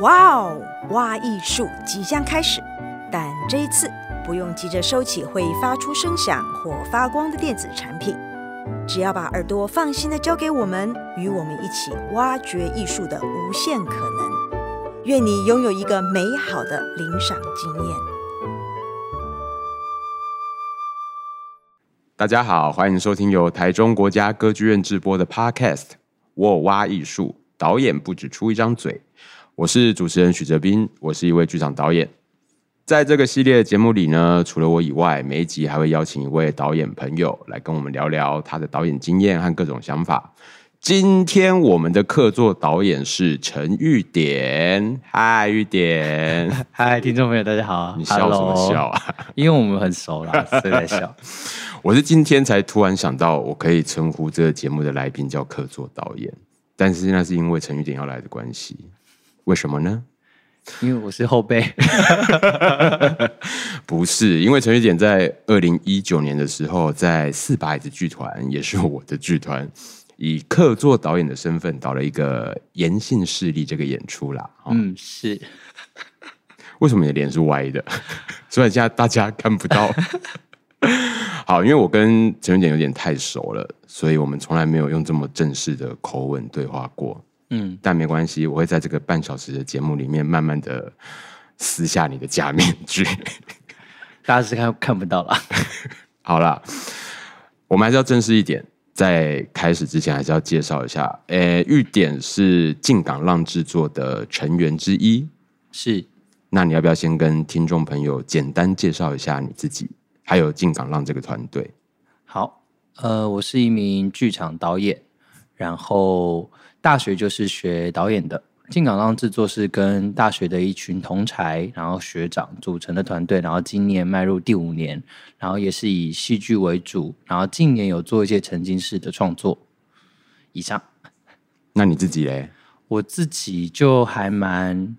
哇哦，挖艺术即将开始，但这一次不用急着收起会发出声响或发光的电子产品，只要把耳朵放心的交给我们，与我们一起挖掘艺术的无限可能。愿你拥有一个美好的领赏经验。大家好，欢迎收听由台中国家歌剧院制播的 Podcast《我有挖艺术》，导演不只出一张嘴。我是主持人许哲斌，我是一位剧场导演。在这个系列的节目里呢，除了我以外，每一集还会邀请一位导演朋友来跟我们聊聊他的导演经验和各种想法。今天我们的客座导演是陈玉典。嗨，玉典。嗨，听众朋友，大家好。你笑什么笑啊？因为我们很熟了，所以在笑。我是今天才突然想到，我可以称呼这个节目的来宾叫客座导演，但是那是因为陈玉典要来的关系。为什么呢？因为我是后辈，不是因为陈玉典在二零一九年的时候，在四把椅子剧团，也是我的剧团，以客座导演的身份导了一个《颜性势力》这个演出啦。嗯，是。为什么你的脸是歪的？虽然现在大家看不到。好，因为我跟陈玉典有点太熟了，所以我们从来没有用这么正式的口吻对话过。嗯，但没关系，我会在这个半小时的节目里面，慢慢的撕下你的假面具。大家是看看不到了。好了，我们还是要正式一点，在开始之前，还是要介绍一下。诶、欸，玉典是进港浪制作的成员之一，是。那你要不要先跟听众朋友简单介绍一下你自己，还有进港浪这个团队？好，呃，我是一名剧场导演，然后。大学就是学导演的，进港浪制作是跟大学的一群同才，然后学长组成的团队，然后今年迈入第五年，然后也是以戏剧为主，然后近年有做一些沉浸式的创作。以上。那你自己嘞？我自己就还蛮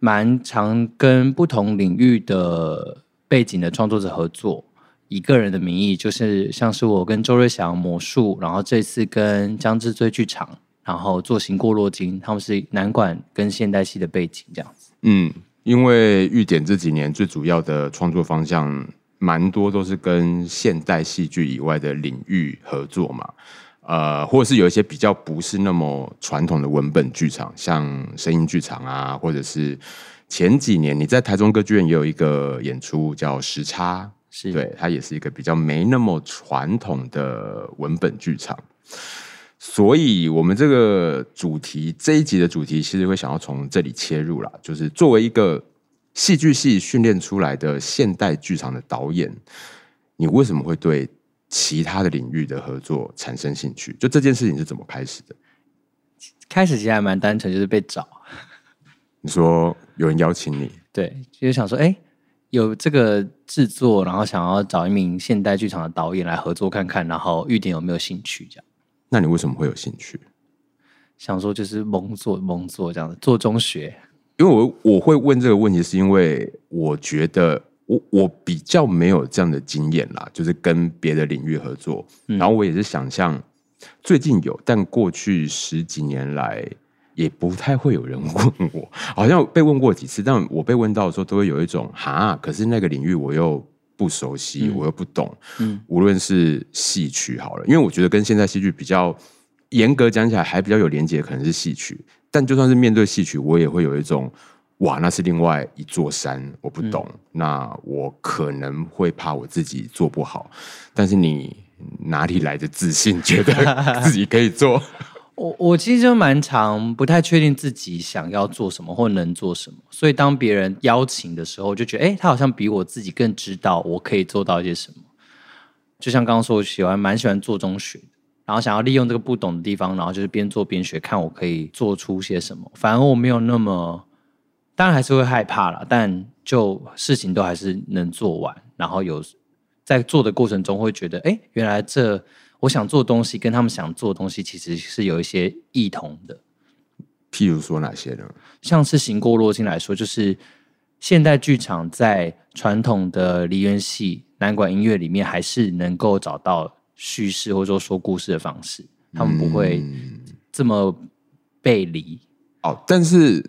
蛮常跟不同领域的背景的创作者合作，以个人的名义，就是像是我跟周瑞祥魔术，然后这次跟江之追剧场。然后做行过洛金，他们是南管跟现代戏的背景这样子。嗯，因为玉典这几年最主要的创作方向，蛮多都是跟现代戏剧以外的领域合作嘛。呃，或是有一些比较不是那么传统的文本剧场，像声音剧场啊，或者是前几年你在台中歌剧院也有一个演出叫《时差》，是对，它也是一个比较没那么传统的文本剧场。所以，我们这个主题这一集的主题，其实会想要从这里切入啦，就是作为一个戏剧系训练出来的现代剧场的导演，你为什么会对其他的领域的合作产生兴趣？就这件事情是怎么开始的？开始其实还蛮单纯，就是被找。你说有人邀请你？对，就是想说，哎，有这个制作，然后想要找一名现代剧场的导演来合作看看，然后玉典有没有兴趣这样。那你为什么会有兴趣？想说就是蒙做蒙做这样子做中学，因为我我会问这个问题，是因为我觉得我我比较没有这样的经验啦，就是跟别的领域合作，嗯、然后我也是想象最近有，但过去十几年来也不太会有人问我，好像被问过几次，但我被问到的时候都会有一种哈，可是那个领域我又。不熟悉，嗯、我又不懂。嗯，无论是戏曲好了，因为我觉得跟现在戏剧比较严格讲起来，还比较有连结，可能是戏曲。但就算是面对戏曲，我也会有一种哇，那是另外一座山，我不懂。嗯、那我可能会怕我自己做不好。但是你哪里来的自信，觉得 自己可以做？我我其实就蛮常不太确定自己想要做什么或能做什么，所以当别人邀请的时候，就觉得哎，他好像比我自己更知道我可以做到一些什么。就像刚刚说，我喜欢蛮喜欢做中学，然后想要利用这个不懂的地方，然后就是边做边学，看我可以做出些什么。反而我没有那么，当然还是会害怕啦，但就事情都还是能做完，然后有在做的过程中会觉得，哎，原来这。我想做的东西跟他们想做的东西其实是有一些异同的。譬如说哪些呢？像是行过落金来说，就是现代剧场在传统的梨园戏、南管音乐里面，还是能够找到叙事或者说说故事的方式，他们不会这么背离。嗯。哦，但是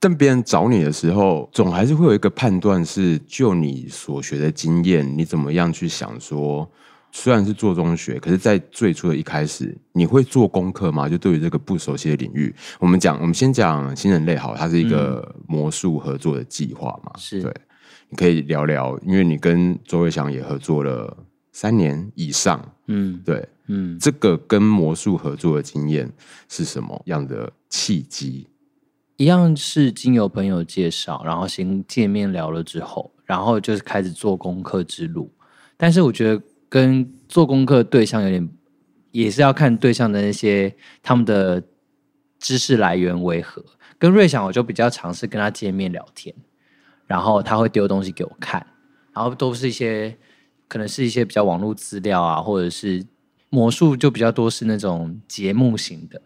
但别人找你的时候，总还是会有一个判断，是就你所学的经验，你怎么样去想说？虽然是做中学，可是，在最初的一开始，你会做功课吗？就对于这个不熟悉的领域，我们讲，我们先讲新人类好，它是一个魔术合作的计划嘛？是、嗯、对，你可以聊聊，因为你跟周伟翔也合作了三年以上，嗯，对，嗯，这个跟魔术合作的经验是什么样的契机？一样是经由朋友介绍，然后先见面聊了之后，然后就是开始做功课之路。但是我觉得。跟做功课对象有点，也是要看对象的那些他们的知识来源为何。跟瑞想，我就比较尝试跟他见面聊天，然后他会丢东西给我看，然后都是一些可能是一些比较网络资料啊，或者是魔术就比较多是那种节目型的，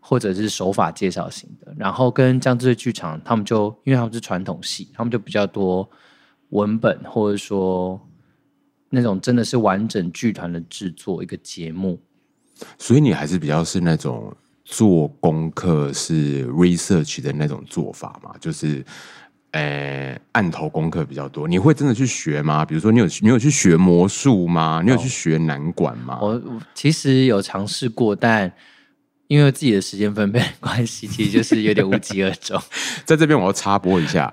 或者是手法介绍型的。然后跟江之翠剧场，他们就因为他们是传统戏，他们就比较多文本，或者说。那种真的是完整剧团的制作一个节目，所以你还是比较是那种做功课是 research 的那种做法嘛？就是，呃、欸，案头功课比较多。你会真的去学吗？比如说，你有你有去学魔术吗？你有去学南管吗？哦、我其实有尝试过，但因为自己的时间分配关系，其实就是有点无疾而终。在这边，我要插播一下。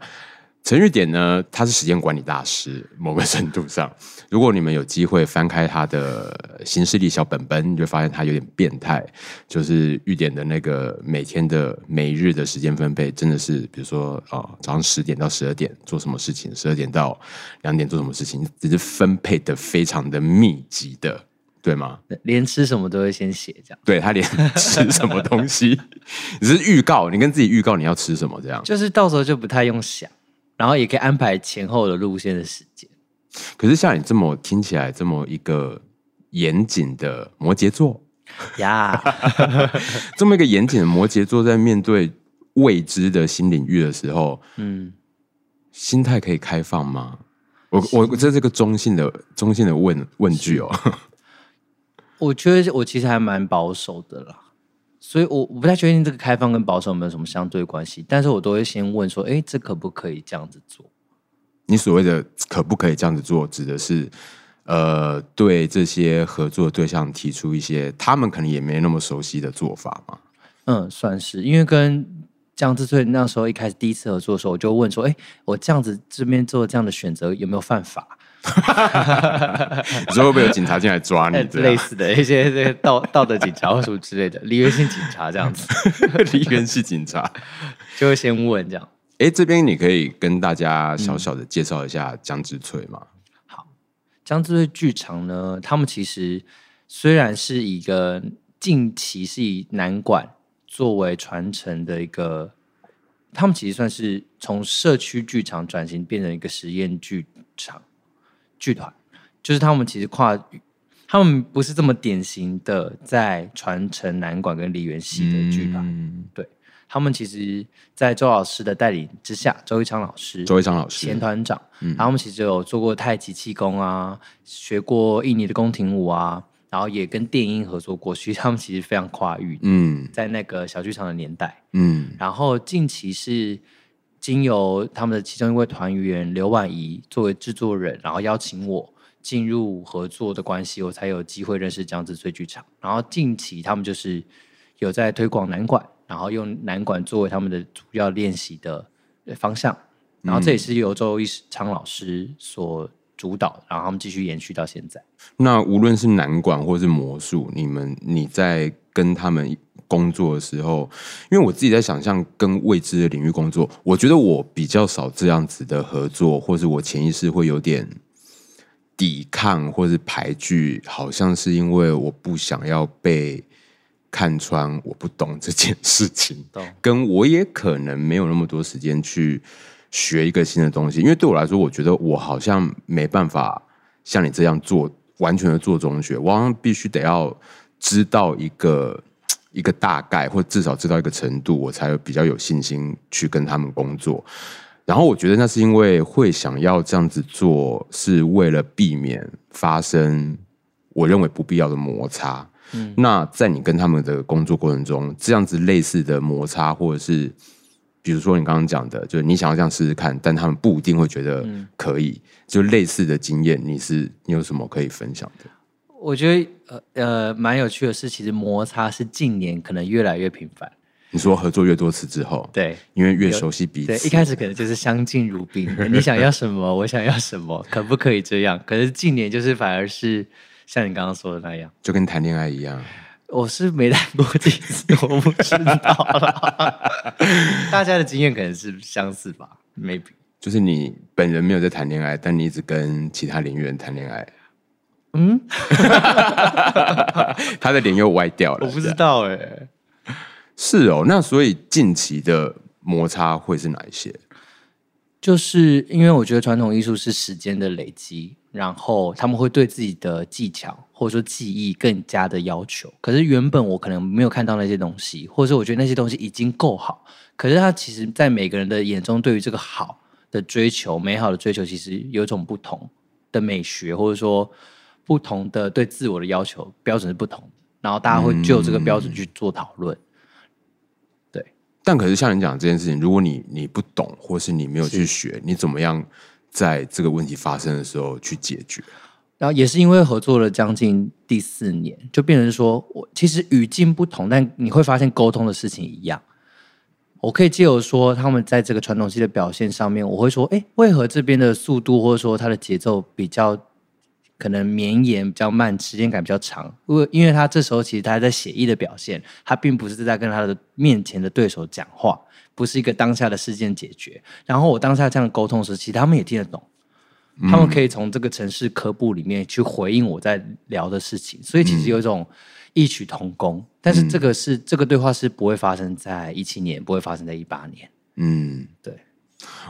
陈玉典呢，他是时间管理大师，某个程度上，如果你们有机会翻开他的新势力小本本，你就发现他有点变态。就是玉典的那个每天的每日的时间分配，真的是，比如说啊、哦，早上十点到十二点做什么事情，十二点到两点做什么事情，只是分配的非常的密集的，对吗？连吃什么都会先写这样。对，他连吃什么东西，只是预告，你跟自己预告你要吃什么这样，就是到时候就不太用想。然后也可以安排前后的路线的时间。可是像你这么听起来这么一个严谨的摩羯座呀. 这么一个严谨的摩羯座，在面对未知的新领域的时候，嗯，心态可以开放吗？我我这是个中性的中性的问问句哦。我觉得我其实还蛮保守的啦。所以，我我不太确定这个开放跟保守有没有什么相对关系，但是我都会先问说，哎，这可不可以这样子做？你所谓的可不可以这样子做，指的是，呃，对这些合作对象提出一些他们可能也没那么熟悉的做法吗？嗯，算是，因为跟江之翠那时候一开始第一次合作的时候，我就问说，哎，我这样子这边做这样的选择有没有犯法？你说会不会有警察进来抓你？类似的一些这个道道德警察或什么之类的，梨园性警察这样子，梨园系警察就会先问这样。哎，这边你可以跟大家小小的介绍一下江之翠吗？嗯、好，江之翠剧场呢，他们其实虽然是一个近期是以南管作为传承的一个，他们其实算是从社区剧场转型变成一个实验剧场。剧团就是他们，其实跨，他们不是这么典型的在传承南管跟梨园戏的剧团。嗯、对，他们其实，在周老师的带领之下，周一昌老师，周一昌老师前团长，嗯、然后他们其实有做过太极气功啊，学过印尼的宫廷舞啊，然后也跟电音合作过，所以 他们其实非常跨域。嗯，在那个小剧场的年代，嗯，然后近期是。经由他们的其中一位团员刘婉仪作为制作人，然后邀请我进入合作的关系，我才有机会认识江子翠剧场。然后近期他们就是有在推广男管，然后用男管作为他们的主要练习的方向。然后这也是由周一昌老师所主导，然后他们继续延续到现在。那无论是南管或是魔术，你们你在跟他们。工作的时候，因为我自己在想象跟未知的领域工作，我觉得我比较少这样子的合作，或是我潜意识会有点抵抗或是排拒，好像是因为我不想要被看穿，我不懂这件事情，跟我也可能没有那么多时间去学一个新的东西，因为对我来说，我觉得我好像没办法像你这样做，完全的做中学，我好像必须得要知道一个。一个大概，或至少知道一个程度，我才比较有信心去跟他们工作。然后我觉得那是因为会想要这样子做，是为了避免发生我认为不必要的摩擦。嗯，那在你跟他们的工作过程中，这样子类似的摩擦或者是比如说你刚刚讲的，就是你想要这样试试看，但他们不一定会觉得可以。嗯、就类似的经验，你是你有什么可以分享的？我觉得呃呃蛮有趣的是，其实摩擦是近年可能越来越频繁。你说合作越多次之后，对，因为越熟悉彼此，对，一开始可能就是相敬如宾，你想要什么，我想要什么，可不可以这样？可是近年就是反而是像你刚刚说的那样，就跟谈恋爱一样。我是没谈过几次，我不知道了。大家的经验可能是相似吧？Maybe 就是你本人没有在谈恋爱，但你一直跟其他领域人谈恋爱。嗯，他的脸又歪掉了。我不知道哎、欸。是哦，那所以近期的摩擦会是哪一些？就是因为我觉得传统艺术是时间的累积。然后他们会对自己的技巧或者说技艺更加的要求，可是原本我可能没有看到那些东西，或者说我觉得那些东西已经够好，可是他其实，在每个人的眼中，对于这个好的追求、美好的追求，其实有一种不同的美学，或者说不同的对自我的要求标准是不同的，然后大家会就这个标准去做讨论。但可是像你讲这件事情，如果你你不懂，或是你没有去学，你怎么样？在这个问题发生的时候去解决，然后也是因为合作了将近第四年，就变成说我其实语境不同，但你会发现沟通的事情一样。我可以借由说他们在这个传统戏的表现上面，我会说，哎，为何这边的速度或者说它的节奏比较可能绵延、比较慢，时间感比较长？因为因为他这时候其实他还在写意的表现，他并不是在跟他的面前的对手讲话。不是一个当下的事件解决，然后我当下这样沟通时，其实他们也听得懂，嗯、他们可以从这个城市科布里面去回应我在聊的事情，所以其实有一种异曲同工。嗯、但是这个是这个对话是不会发生在一七年，不会发生在一八年。嗯，对。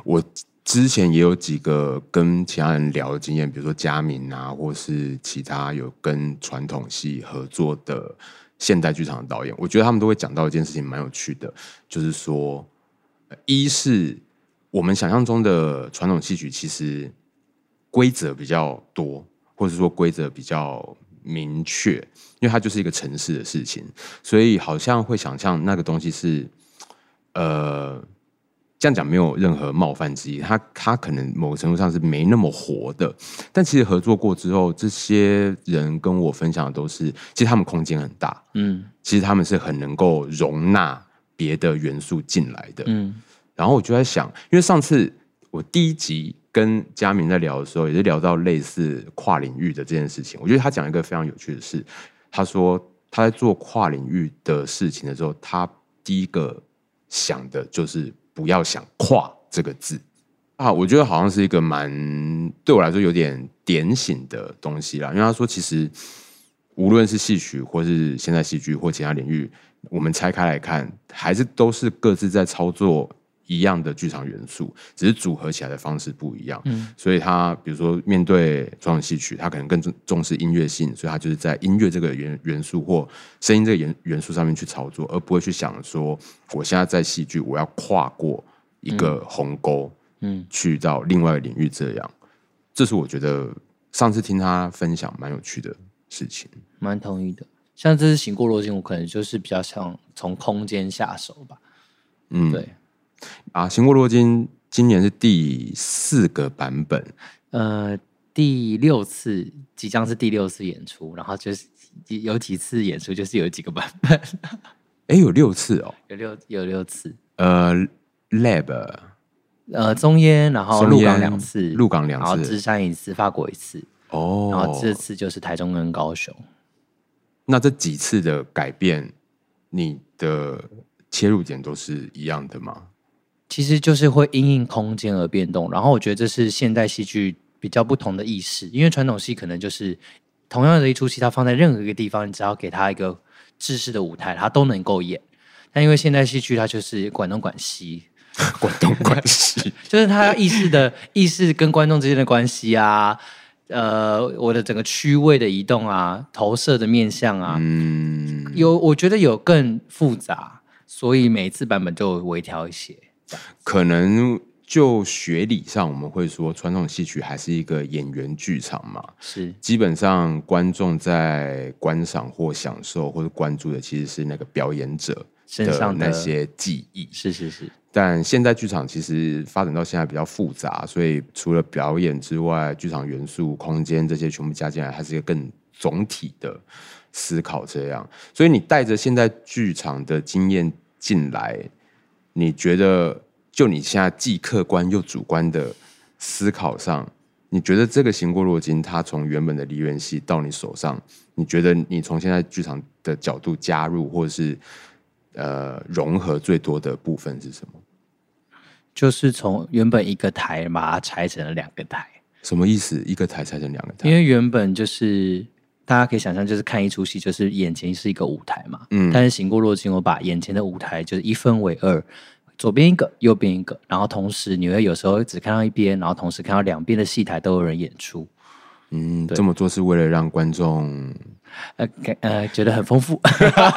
我之前也有几个跟其他人聊的经验，比如说嘉明啊，或是其他有跟传统戏合作的现代剧场的导演，我觉得他们都会讲到一件事情，蛮有趣的，就是说。一是我们想象中的传统戏曲，其实规则比较多，或者说规则比较明确，因为它就是一个程式的事情，所以好像会想象那个东西是，呃，这样讲没有任何冒犯之意，他他可能某个程度上是没那么活的。但其实合作过之后，这些人跟我分享的都是，其实他们空间很大，嗯，其实他们是很能够容纳。别的元素进来的，嗯，然后我就在想，因为上次我第一集跟嘉明在聊的时候，也是聊到类似跨领域的这件事情。我觉得他讲一个非常有趣的事，他说他在做跨领域的事情的时候，他第一个想的就是不要想“跨”这个字啊。我觉得好像是一个蛮对我来说有点点醒的东西啦。因为他说，其实无论是戏曲，或是现代戏剧，或其他领域。我们拆开来看，还是都是各自在操作一样的剧场元素，只是组合起来的方式不一样。嗯，所以他比如说面对传统戏曲，他可能更重重视音乐性，所以他就是在音乐这个元元素或声音这个元元素上面去操作，而不会去想说我现在在戏剧，我要跨过一个鸿沟，嗯，去到另外一个领域这样。这是我觉得上次听他分享蛮有趣的事情，蛮同意的。像这次行过洛金，我可能就是比较像从空间下手吧。嗯，对。啊，行过洛金今年是第四个版本，呃，第六次，即将是第六次演出，然后就是有几次演出，就是有几个版本。哎，有六次哦，有六有六次。呃，Lab，呃，中烟，然后鹿港两次，鹿港两次，然后芝山一次，法国一次。哦，然后这次就是台中跟高雄。那这几次的改变，你的切入点都是一样的吗？其实就是会因应空间而变动。然后我觉得这是现代戏剧比较不同的意识，因为传统戏可能就是同样的一出戏，它放在任何一个地方，你只要给它一个制式的舞台，它都能够演。但因为现代戏剧它就是管东管西，管东管西，就是它意识的意识跟观众之间的关系啊。呃，我的整个区位的移动啊，投射的面向啊，嗯，有我觉得有更复杂，所以每次版本就微调一些。可能就学理上，我们会说传统戏曲还是一个演员剧场嘛，是基本上观众在观赏或享受或者关注的其实是那个表演者身上的那些记忆，是是是。但现在剧场其实发展到现在比较复杂，所以除了表演之外，剧场元素、空间这些全部加进来，它是一个更总体的思考。这样，所以你带着现在剧场的经验进来，你觉得就你现在既客观又主观的思考上，你觉得这个行过洛金，它从原本的梨园戏到你手上，你觉得你从现在剧场的角度加入，或者是呃融合最多的部分是什么？就是从原本一个台把它拆成了两个台。什么意思？一个台拆成两个台？因为原本就是大家可以想象，就是看一出戏，就是眼前是一个舞台嘛。嗯。但是行过洛金，我把眼前的舞台就是一分为二，左边一个，右边一个，然后同时你会有时候只看到一边，然后同时看到两边的戏台都有人演出。嗯，这么做是为了让观众。呃，呃，觉得很丰富，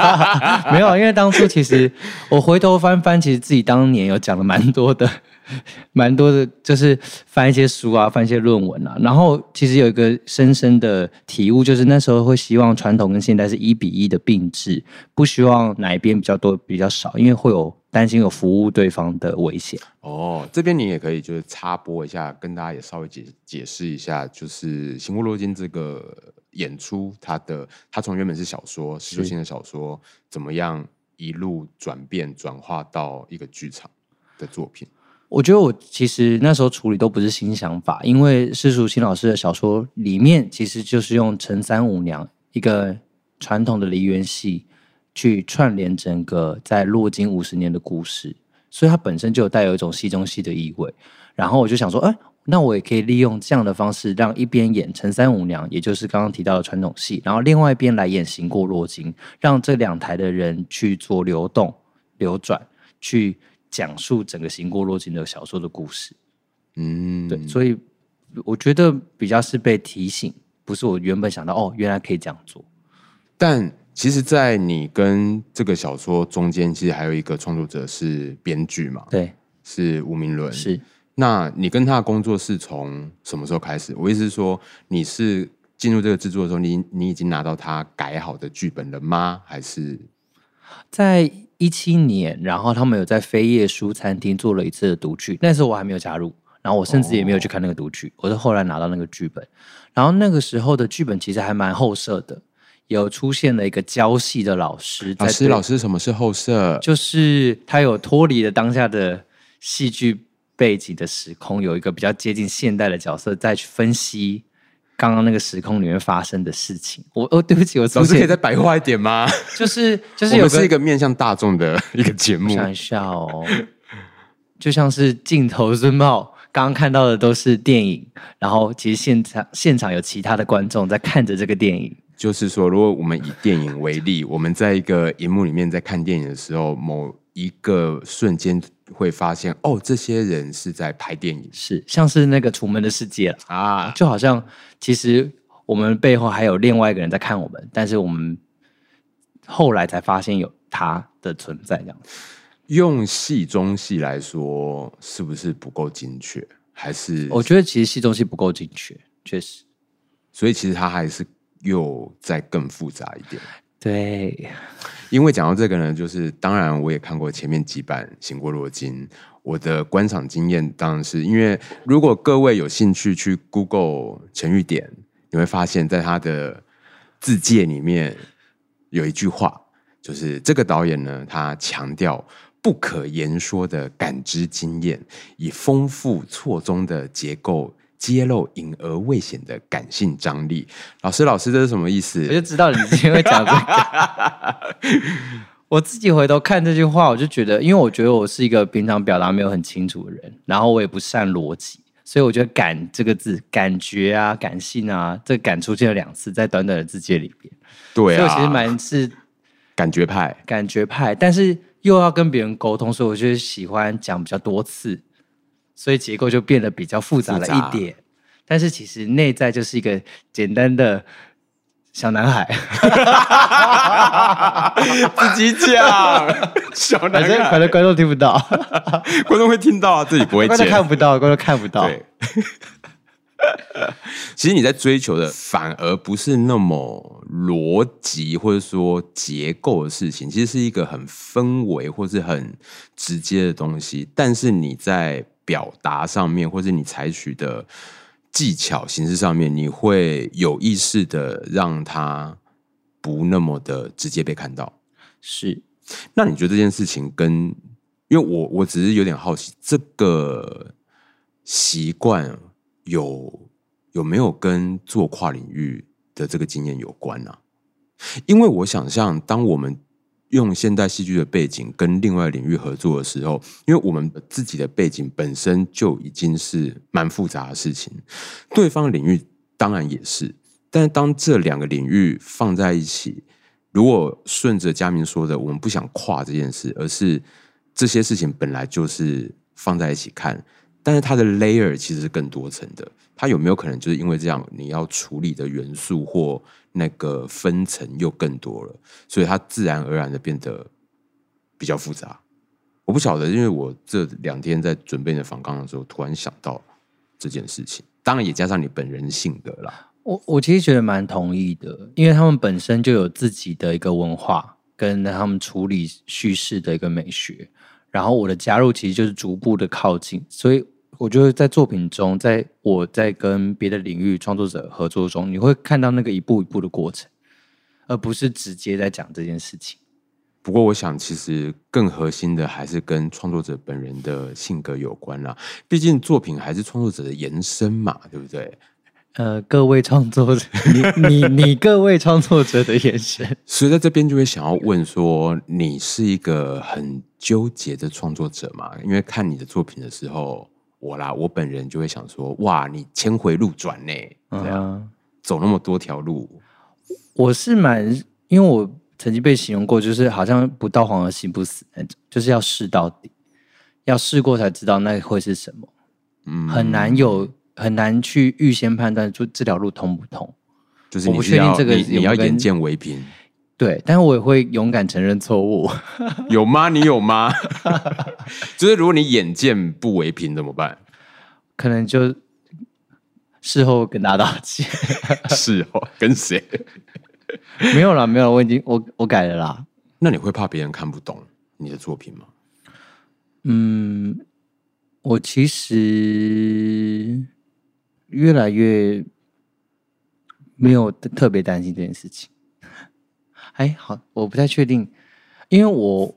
没有，因为当初其实我回头翻翻，其实自己当年有讲了蛮多的，蛮多的，就是翻一些书啊，翻一些论文啊，然后其实有一个深深的体悟，就是那时候会希望传统跟现代是一比一的并置，不希望哪一边比较多比较少，因为会有担心有服务对方的危险。哦，这边你也可以就是插播一下，跟大家也稍微解解释一下，就是《行过洛金》这个。演出它的，它从原本是小说，实作性的小说，怎么样一路转变转化到一个剧场的作品？我觉得我其实那时候处理都不是新想法，因为施淑卿老师的小说里面其实就是用陈三五娘一个传统的梨园戏去串联整个在洛金五十年的故事，所以它本身就有带有一种戏中戏的意味。然后我就想说，哎、那我也可以利用这样的方式，让一边演陈三五娘，也就是刚刚提到的传统戏，然后另外一边来演行过洛金，让这两台的人去做流动、流转，去讲述整个行过洛金的小说的故事。嗯，对，所以我觉得比较是被提醒，不是我原本想到哦，原来可以这样做。但其实，在你跟这个小说中间，其实还有一个创作者是编剧嘛？对，是吴明伦。是。那你跟他的工作是从什么时候开始？我意思是说，你是进入这个制作的时候，你你已经拿到他改好的剧本了吗？还是在一七年，然后他们有在飞叶书餐厅做了一次的读剧，那时候我还没有加入，然后我甚至也没有去看那个读剧，哦、我是后来拿到那个剧本，然后那个时候的剧本其实还蛮后设的，有出现了一个教戏的老师。老师，老师，什么是后设？就是他有脱离了当下的戏剧。背景的时空有一个比较接近现代的角色，再去分析刚刚那个时空里面发生的事情。我哦，对不起，我老师可以再白话一点吗？就是就是有个，是一个面向大众的一个节目。想一下哦，就像是镜头 zoom out，刚刚看到的都是电影，然后其实现场现场有其他的观众在看着这个电影。就是说，如果我们以电影为例，我们在一个荧幕里面在看电影的时候，某一个瞬间会发现，哦，这些人是在拍电影，是像是那个《楚门的世界》啊，就好像其实我们背后还有另外一个人在看我们，但是我们后来才发现有他的存在，这样。用戏中戏来说，是不是不够精确？还是我觉得其实戏中戏不够精确，确实。所以其实它还是又再更复杂一点。对。因为讲到这个呢，就是当然我也看过前面几版《行过洛金》，我的观赏经验当然是因为如果各位有兴趣去 Google 陈玉典，你会发现在他的自介里面有一句话，就是这个导演呢，他强调不可言说的感知经验，以丰富错综的结构。揭露隐而未显的感性张力。老师，老师，这是什么意思？我就知道你今天会讲这个。我自己回头看这句话，我就觉得，因为我觉得我是一个平常表达没有很清楚的人，然后我也不善逻辑，所以我觉得“感”这个字，感觉啊，感性啊，这个“感”出现了两次，在短短的字节里边。对啊，所以我其实蛮是感觉派，感觉派，但是又要跟别人沟通，所以我就喜欢讲比较多次。所以结构就变得比较复杂了一点，但是其实内在就是一个简单的小男孩，自己讲小男孩，反正观众听不到，观众会听到啊，自己不会，观众看不到，观众看不到。其实你在追求的反而不是那么逻辑或者说结构的事情，其实是一个很氛围或是很直接的东西。但是你在表达上面，或是你采取的技巧形式上面，你会有意识的让它不那么的直接被看到。是，那你觉得这件事情跟，因为我我只是有点好奇，这个习惯。有有没有跟做跨领域的这个经验有关呢、啊？因为我想象，当我们用现代戏剧的背景跟另外领域合作的时候，因为我们自己的背景本身就已经是蛮复杂的事情，对方领域当然也是。但是当这两个领域放在一起，如果顺着嘉明说的，我们不想跨这件事，而是这些事情本来就是放在一起看。但是它的 layer 其实是更多层的，它有没有可能就是因为这样，你要处理的元素或那个分层又更多了，所以它自然而然的变得比较复杂。我不晓得，因为我这两天在准备你的访纲的时候，突然想到这件事情，当然也加上你本人性格啦。我我其实觉得蛮同意的，因为他们本身就有自己的一个文化，跟他们处理叙事的一个美学，然后我的加入其实就是逐步的靠近，所以。我觉得在作品中，在我在跟别的领域创作者合作中，你会看到那个一步一步的过程，而不是直接在讲这件事情。不过，我想其实更核心的还是跟创作者本人的性格有关啦。毕竟作品还是创作者的延伸嘛，对不对？呃，各位创作者，你你你 各位创作者的延伸，所以在这边就会想要问说，你是一个很纠结的创作者嘛？因为看你的作品的时候。我啦，我本人就会想说，哇，你千回路转呢，这样、嗯、走那么多条路，我是蛮，因为我曾经被形容过，就是好像不到黄河心不死那种，就是要试到底，要试过才知道那会是什么，嗯，很难有很难去预先判断出这条路通不通，就是你我不确定这个你，你要眼见为凭。对，但是我也会勇敢承认错误。有吗？你有吗？就是如果你眼见不为凭怎么办？可能就事后跟大家道歉。事后跟谁？没有啦，没有，我已经我我改了啦。那你会怕别人看不懂你的作品吗？嗯，我其实越来越没有特别担心这件事情。哎，好，我不太确定，因为我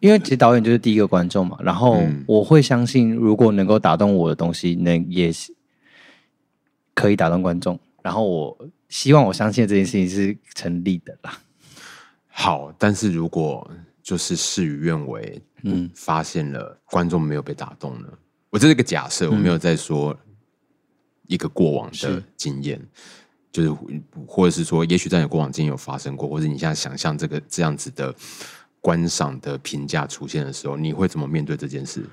因为其实导演就是第一个观众嘛，然后我会相信，如果能够打动我的东西，能也是可以打动观众。然后我希望我相信这件事情是成立的啦。好，但是如果就是事与愿违，嗯，发现了观众没有被打动呢？我这是个假设，我没有在说一个过往的经验。就是，或者是说，也许在你过往经验有发生过，或者你现在想象这个这样子的观赏的评价出现的时候，你会怎么面对这件事？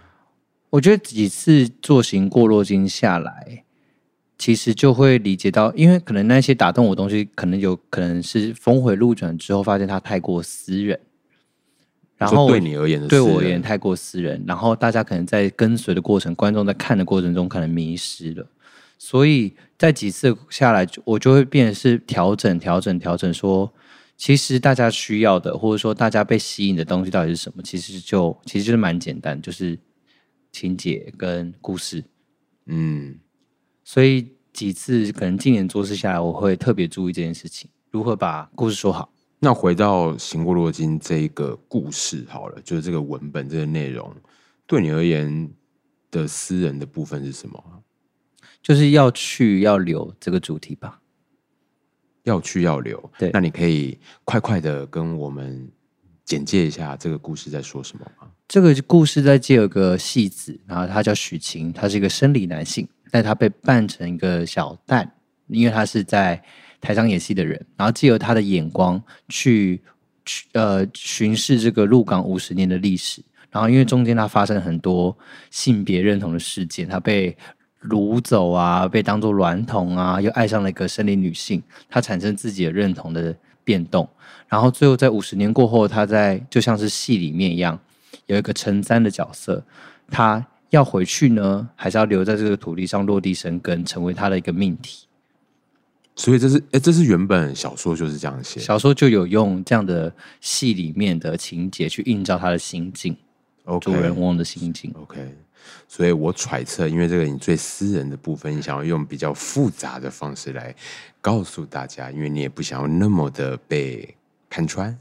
我觉得几次作行过落金下来，其实就会理解到，因为可能那些打动我的东西，可能有可能是峰回路转之后，发现它太过私人，然后对你而言的，对我而言太过私人，然后大家可能在跟随的过程，观众在看的过程中，可能迷失了。所以在几次下来，我就会变成是调整、调整、调整。说，其实大家需要的，或者说大家被吸引的东西到底是什么？其实就其实就是蛮简单，就是情节跟故事。嗯，所以几次可能今年做事下来，我会特别注意这件事情，如何把故事说好。那回到《行过洛金》这一个故事好了，就是这个文本这个内容，对你而言的私人的部分是什么？就是要去要留这个主题吧，要去要留。对，那你可以快快的跟我们简介一下这个故事在说什么吗？这个故事在借有个戏子，然后他叫许晴，他是一个生理男性，但他被扮成一个小旦，因为他是在台上演戏的人，然后借由他的眼光去去呃巡视这个鹿港五十年的历史，然后因为中间他发生很多性别认同的事件，他被。掳走啊，被当作娈童啊，又爱上了一个生理女性，他产生自己的认同的变动，然后最后在五十年过后，他在就像是戏里面一样，有一个陈三的角色，他要回去呢，还是要留在这个土地上落地生根，成为他的一个命题？所以这是哎，这是原本小说就是这样写，小说就有用这样的戏里面的情节去映照他的心境主人翁的心境。OK，所以我揣测，因为这个你最私人的部分，你想要用比较复杂的方式来告诉大家，因为你也不想要那么的被看穿。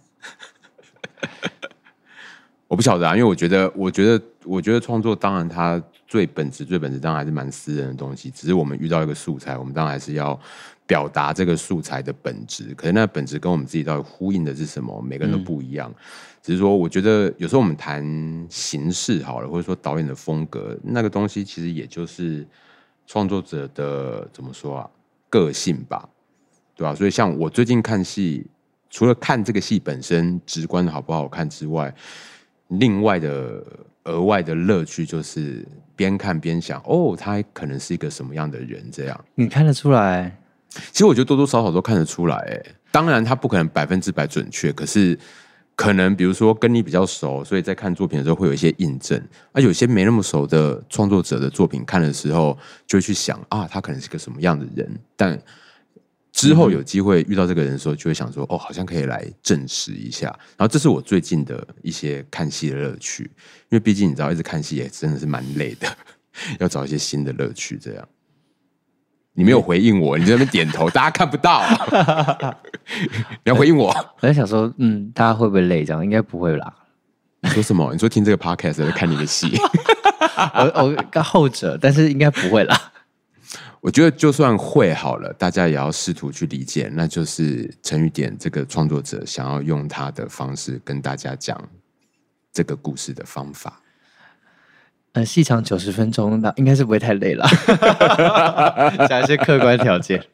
我不晓得啊，因为我觉得，我觉得，我觉得创作当然它最本质、最本质当然还是蛮私人的东西。只是我们遇到一个素材，我们当然还是要。表达这个素材的本质，可是那本质跟我们自己到底呼应的是什么？每个人都不一样。嗯、只是说，我觉得有时候我们谈形式好了，或者说导演的风格，那个东西其实也就是创作者的怎么说啊？个性吧，对吧？所以像我最近看戏，除了看这个戏本身直观的好不好看之外，另外的额外的乐趣就是边看边想，哦，他可能是一个什么样的人？这样你看得出来。其实我觉得多多少少都看得出来，哎，当然他不可能百分之百准确，可是可能比如说跟你比较熟，所以在看作品的时候会有一些印证。而有些没那么熟的创作者的作品看的时候，就会去想啊，他可能是个什么样的人。但之后有机会遇到这个人的时候，就会想说，哦，好像可以来证实一下。然后这是我最近的一些看戏的乐趣，因为毕竟你知道，一直看戏也真的是蛮累的，要找一些新的乐趣，这样。你没有回应我，你在那边点头，大家看不到。你要回应我。我在想说，嗯，大家会不会累？这样应该不会啦。你说什么？你说听这个 podcast 在看你的戏？我我跟后者，但是应该不会啦。我觉得就算会好了，大家也要试图去理解，那就是陈宇典这个创作者想要用他的方式跟大家讲这个故事的方法。呃，戏长九十分钟，那应该是不会太累了。讲一些客观条件，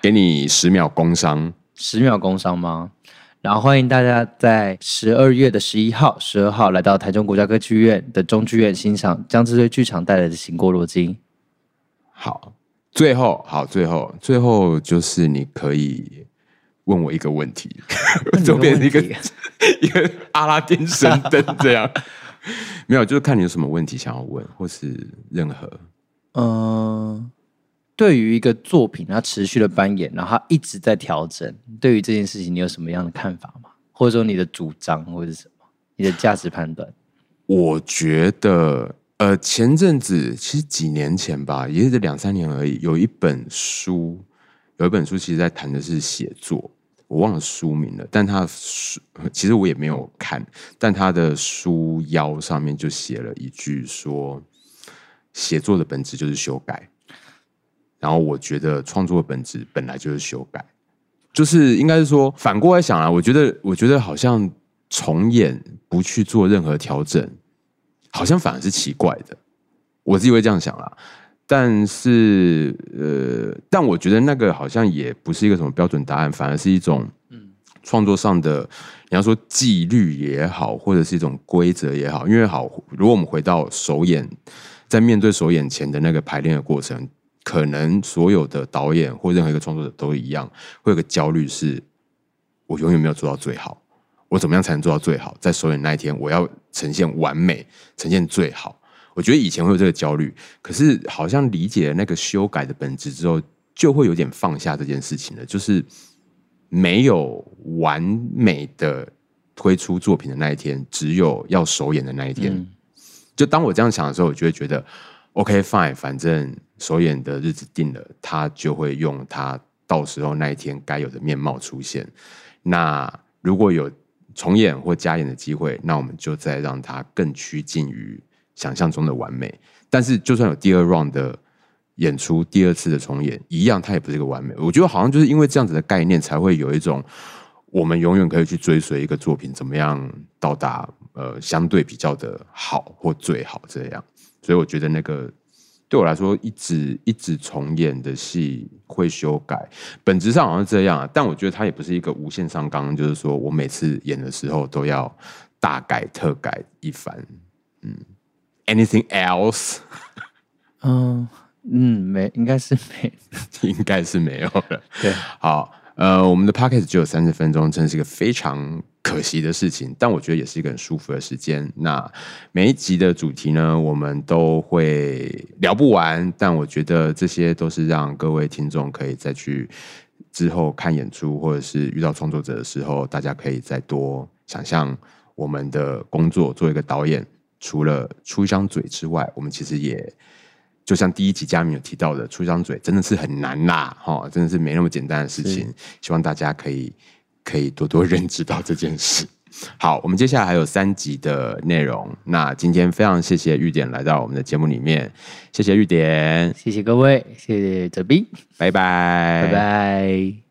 给你十秒工商，十秒工商吗？然后欢迎大家在十二月的十一号、十二号来到台中国家歌剧院的中剧院欣赏江之瑞剧场带来的《行过罗金》。好，最后，好，最后，最后就是你可以问我一个问题，就 变成一个一个阿拉丁神灯这样。没有，就是看你有什么问题想要问，或是任何。嗯、呃，对于一个作品，它持续的扮演，然后它一直在调整，对于这件事情，你有什么样的看法吗？或者说你的主张，或者是什么？你的价值判断？我觉得，呃，前阵子其实几年前吧，也是两三年而已，有一本书，有一本书，其实在谈的是写作。我忘了书名了，但他书其实我也没有看，但他的书腰上面就写了一句说：“写作的本质就是修改。”然后我觉得创作的本质本来就是修改，就是应该是说反过来想啊，我觉得我觉得好像重演不去做任何调整，好像反而是奇怪的，我自己会这样想啦。但是，呃，但我觉得那个好像也不是一个什么标准答案，反而是一种嗯，创作上的，你要说纪律也好，或者是一种规则也好。因为好，如果我们回到首演，在面对首演前的那个排练的过程，可能所有的导演或任何一个创作者都一样，会有个焦虑，是我永远没有做到最好，我怎么样才能做到最好？在首演那一天，我要呈现完美，呈现最好。我觉得以前会有这个焦虑，可是好像理解了那个修改的本质之后，就会有点放下这件事情了。就是没有完美的推出作品的那一天，只有要首演的那一天。嗯、就当我这样想的时候，我就会觉得 OK fine，反正首演的日子定了，他就会用他到时候那一天该有的面貌出现。那如果有重演或加演的机会，那我们就再让它更趋近于。想象中的完美，但是就算有第二 round 的演出，第二次的重演，一样，它也不是一个完美。我觉得好像就是因为这样子的概念，才会有一种我们永远可以去追随一个作品怎么样到达呃相对比较的好或最好这样。所以我觉得那个对我来说，一直一直重演的戏会修改，本质上好像这样啊。但我觉得它也不是一个无限上纲，就是说我每次演的时候都要大改特改一番，嗯。Anything else？嗯嗯，没，应该是没，应该是没有了。对，好，呃，我们的 podcast 只有三十分钟，真的是一个非常可惜的事情，但我觉得也是一个很舒服的时间。那每一集的主题呢，我们都会聊不完，但我觉得这些都是让各位听众可以再去之后看演出，或者是遇到创作者的时候，大家可以再多想象我们的工作。做一个导演，除了出一张嘴之外，我们其实也就像第一集嘉明有提到的，出一张嘴真的是很难啦，哈，真的是没那么简单的事情。希望大家可以。可以多多认知到这件事。好，我们接下来还有三集的内容。那今天非常谢谢玉典来到我们的节目里面，谢谢玉典，谢谢各位，谢谢泽斌，拜拜，拜拜。